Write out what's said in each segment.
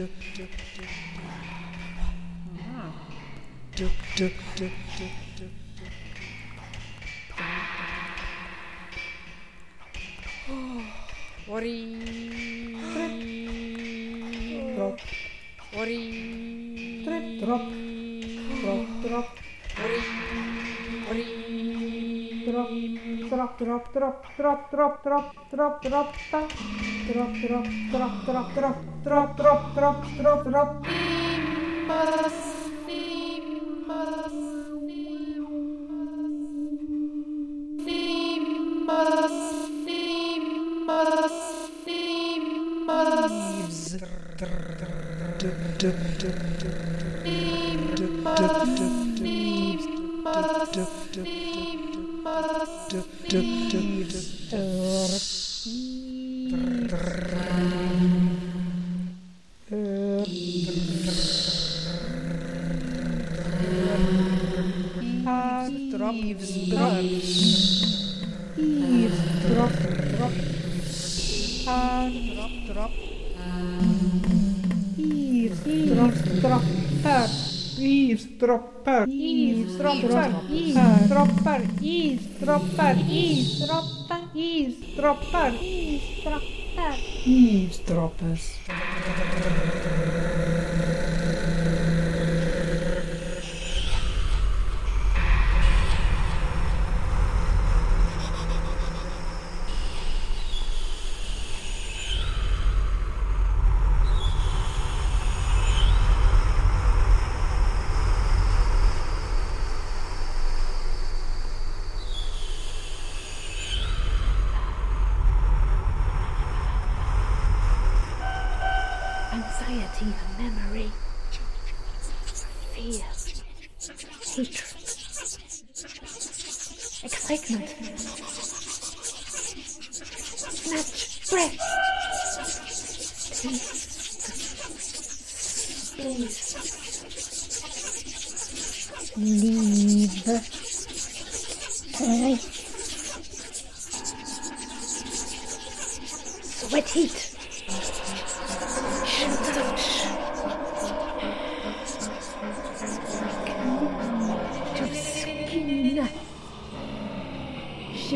du, du, du, du. Du, du, du, du, du. Ori. Drop, Ori. Trip, drop. drop, drop, Ori. Ori. drop, drop, drop, drop, drop, drop, drop, drop, drop, ta. drop, drop, drop, drop, drop, drop, drop, drop, drop, drop. Leaves. Du, du, du, du, du. Du, du, du, du. Leaves. Du, du, du, du, du. Du, du, du. Drop, Leaves. drop, eaves, drop, drop. Drop, drop. Drop, drop, drop, drop, drop, drop, per. Eavesdropper. Eavesdropper. Eavesdropper. Eavesdropper. Eavesdropper. Eavesdropper. Eavesdropper. Eavesdroppers.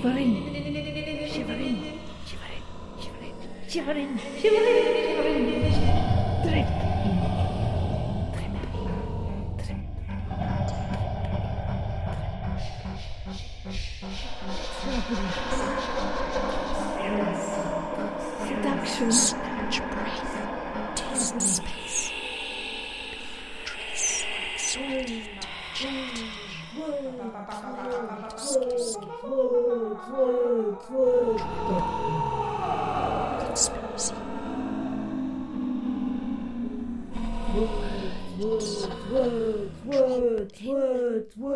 Shivering. Shivering. Shivering. Shivering. Shivering. Shivering.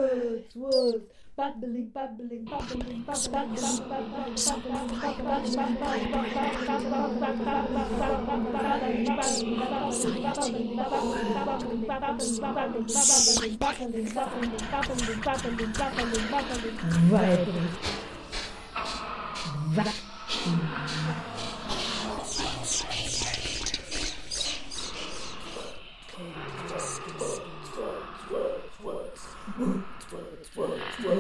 words, words. Bubbling, bubbling, bubbling, bubbling, bubbling, bubbling, bubbling, bubbling,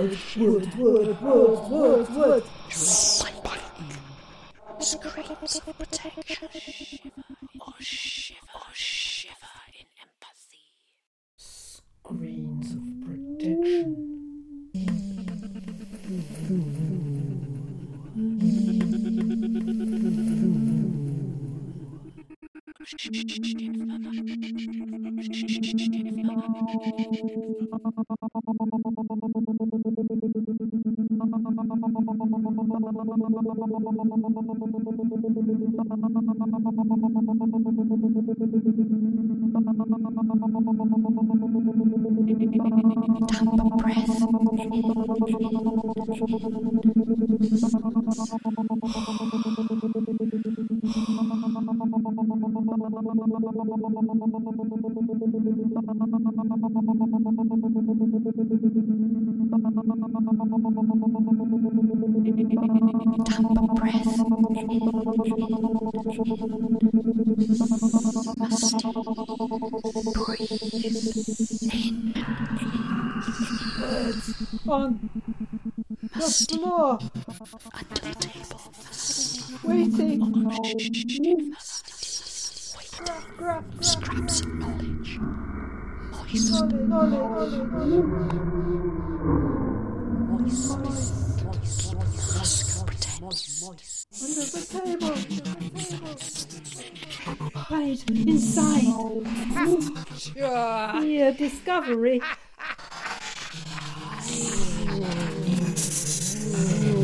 Words, words, words, words, words, words. Screams of protection. Or shiver. Or shiver in empathy. Screens of protection. Oh. on the Rusty. the table. Waiting. Oh, dusty scraps of knowledge, moist, moist, moist, moist, Husk pretends. Under the table, hide inside. Your discovery.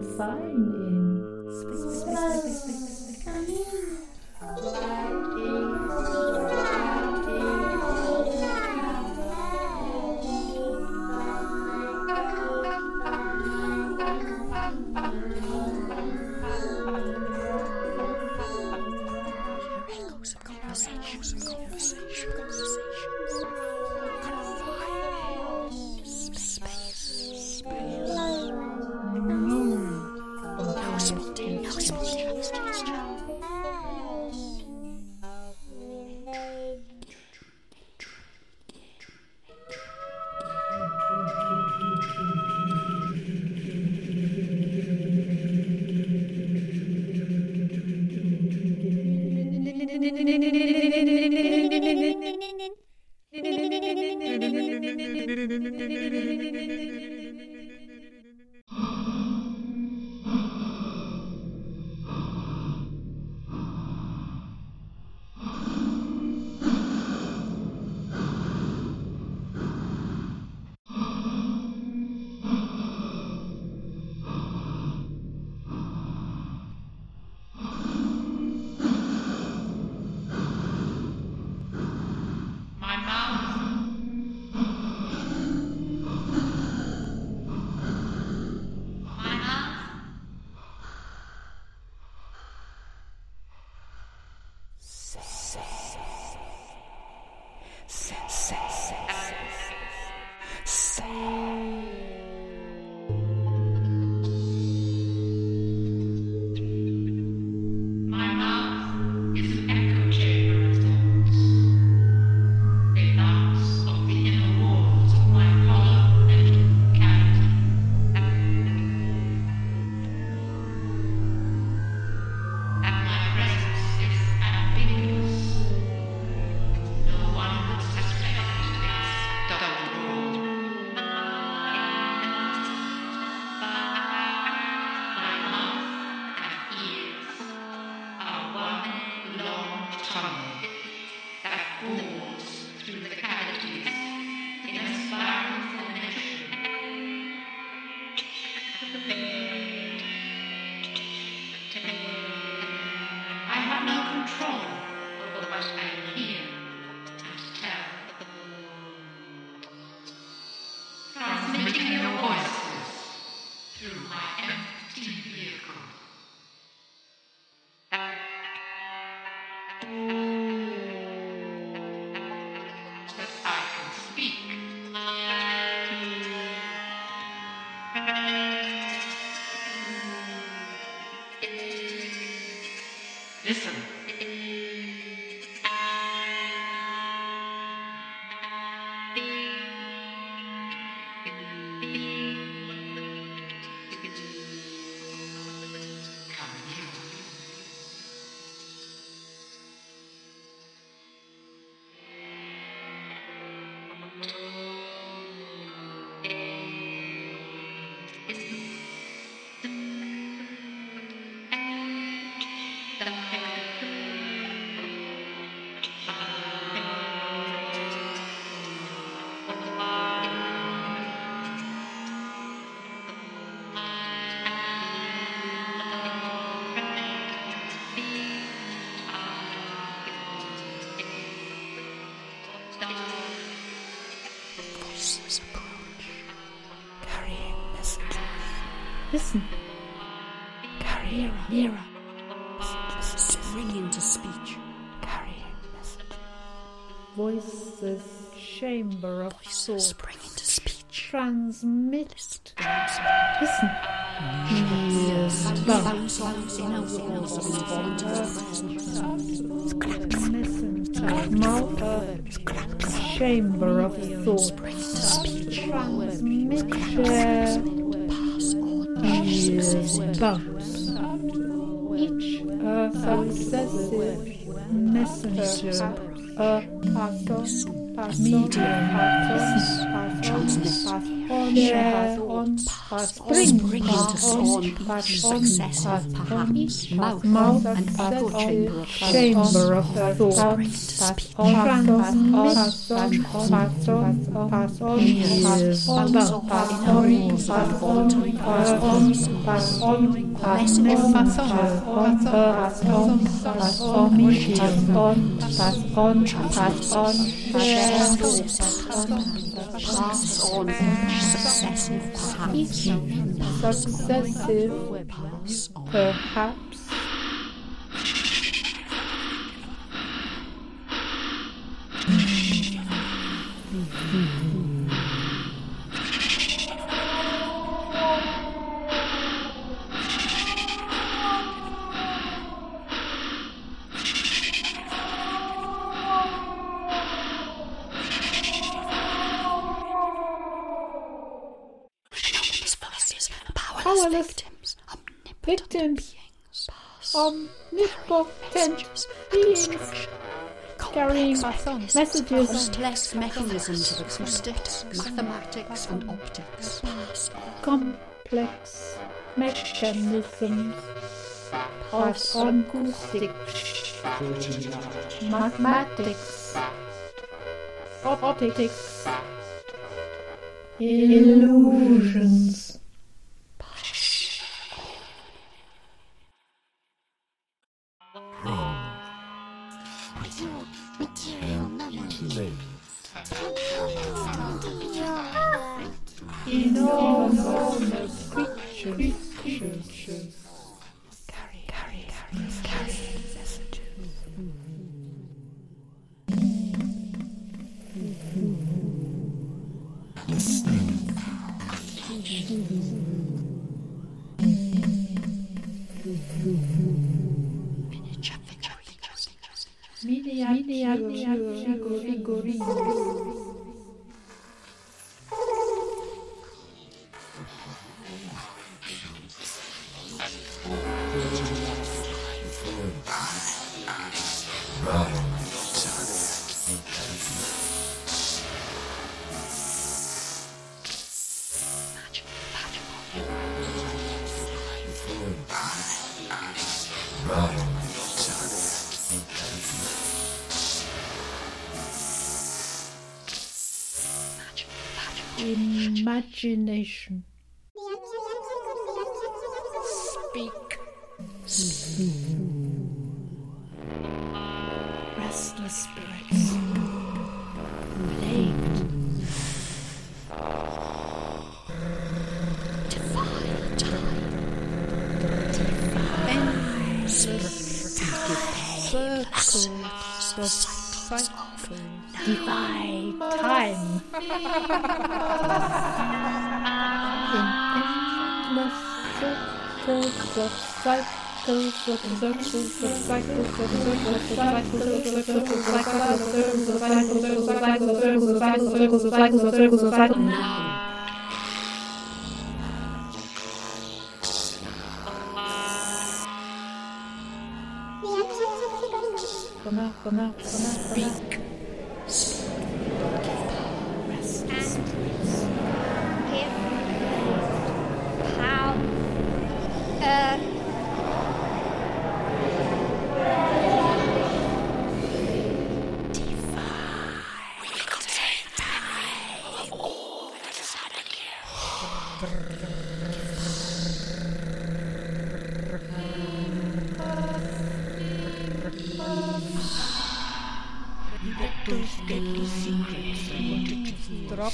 Fine. Listen. Listen. carrying nearer. Messages spring into speech, carrying messages. Voices, chamber of Voices thought. spring into speech. Transmit. Listen. Listen. Ears bounce. Bounce off inner walls of involved Listen to mouth. Chamber of thought. Spring Bounce. Each successive messenger. A medium. Transmit. Share Spring into on. speech. Successive, perhaps. Mouth. Mouth An echo chamber of chamber of thought. Spring into speech. Transmit. Pass on. Pass on. Ears Bounce off bounce. inner walls of involuntary On. Pass on. Pass on. Pass on. Pass on. Pass on. Perhaps. These omnipotent Victims. beings, pass Omnipotent beings. carrying messages complex mechanisms of acoustics, mathematics, and optics. complex mechanisms of acoustics, mathematics, optics, illusions. Imagination. Speak. Restless spirits. Plagued. Defy time. Endless Circles of cycles defy time. In endless circles of cycles of circles of cycles cycles cycles cycles cycles cycles cycles Those deadly secrets I wanted to Drop.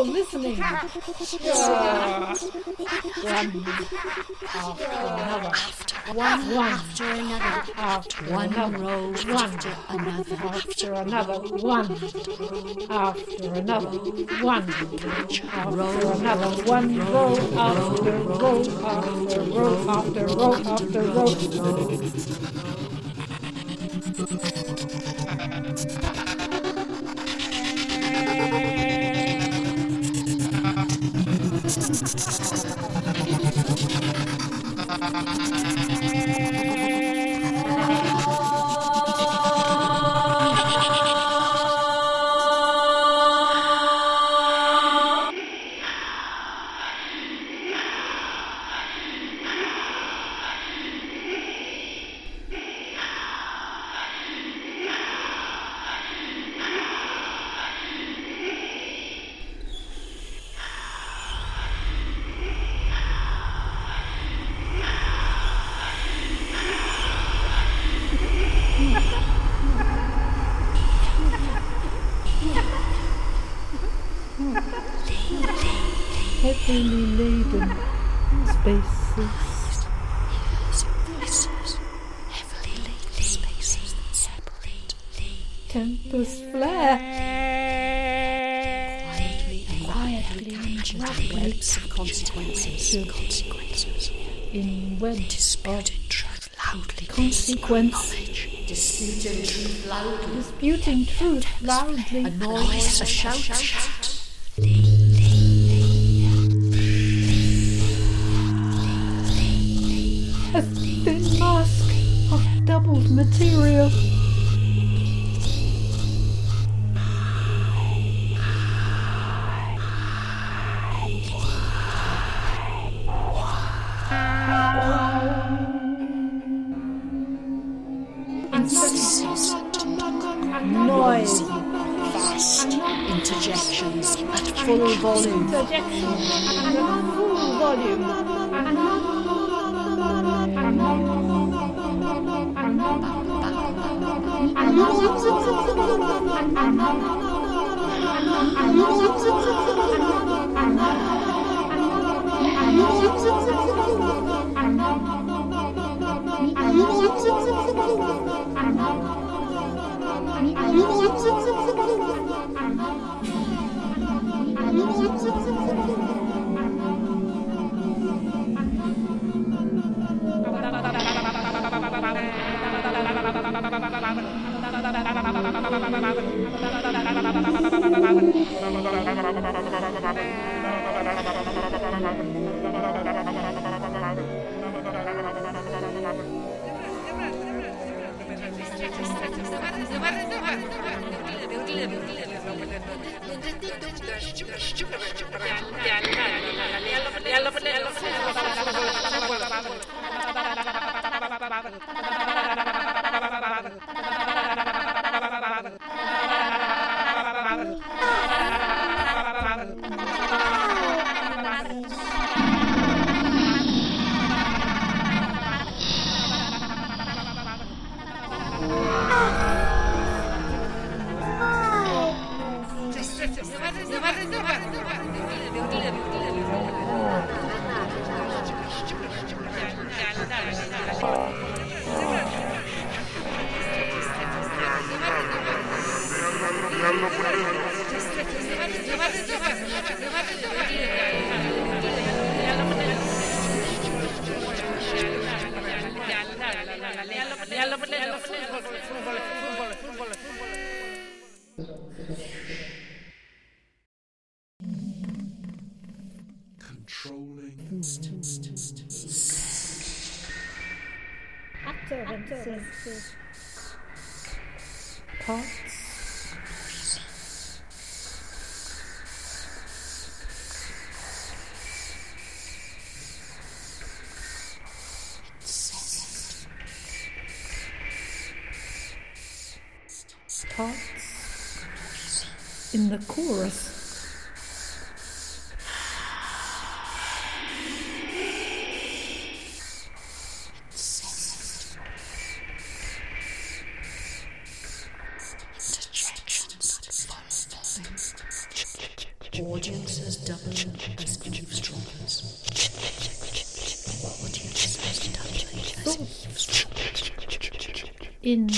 Oh, listening. Yeah. One after another. One, one After another. after One row after another. after another. One after another. One after another. One row after row after row after row after row. Heavily laden spaces. Voices. Heavily laden spaces that separate. Tempest flare. Quietly, quietly, webs of consequences. Consequences. In webs of Disputed truth loudly. consequence. Disputed truth loudly. Disputing truth loudly. A noise, a shout, shout. Material. la, la, la, Controlling Utterances. Parts. Parts in the chorus. Interjections at full volume. Audiences double as eavesdroppers. Audiences double as eavesdroppers. in